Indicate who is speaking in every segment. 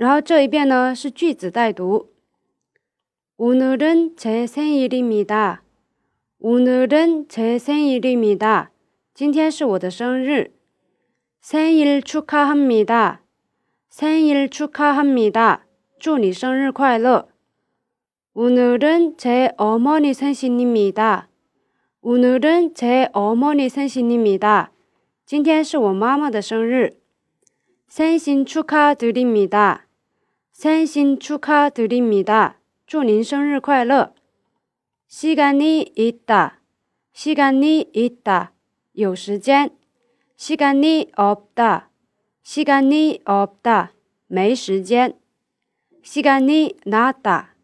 Speaker 1: 然后这一遍呢是句子带读。오늘은제생일입니다오늘은제생일입니다今天是我的生日。생일축하합니다생일축하합니다祝你生日快乐。오늘은제어머니생신입니다오늘은제어머니생신입니다今天是我妈妈的生日。생신축하드립니다 생신축하드립니 다， 祝您生日快乐。시간이있 다， 시간이있 다， 有时间。시간이없 다， 시간이없 다， 没时间。시간이나 다，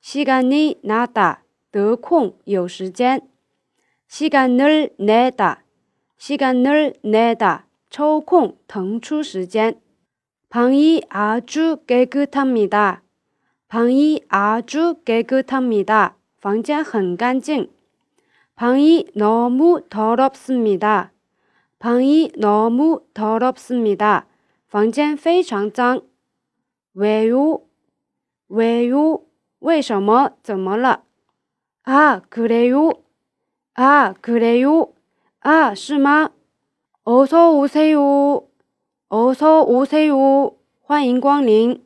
Speaker 1: 시간이나 다， 得空有时间。시간을내 다， 시간을내 다， 抽空腾出时间。 방이 아주 깨끗합니다. 방이 아주 깨끗합니다. 房间很干净. 방이 너무 더럽습니다. 방이 너무 더럽습니다. 房间非常脏. 왜요? 왜요? 为什么?怎么了? 아, 그래요? 아, 그래요? 아, 是吗? 어서 오세요. 我说：“吴师傅，欢迎光临。”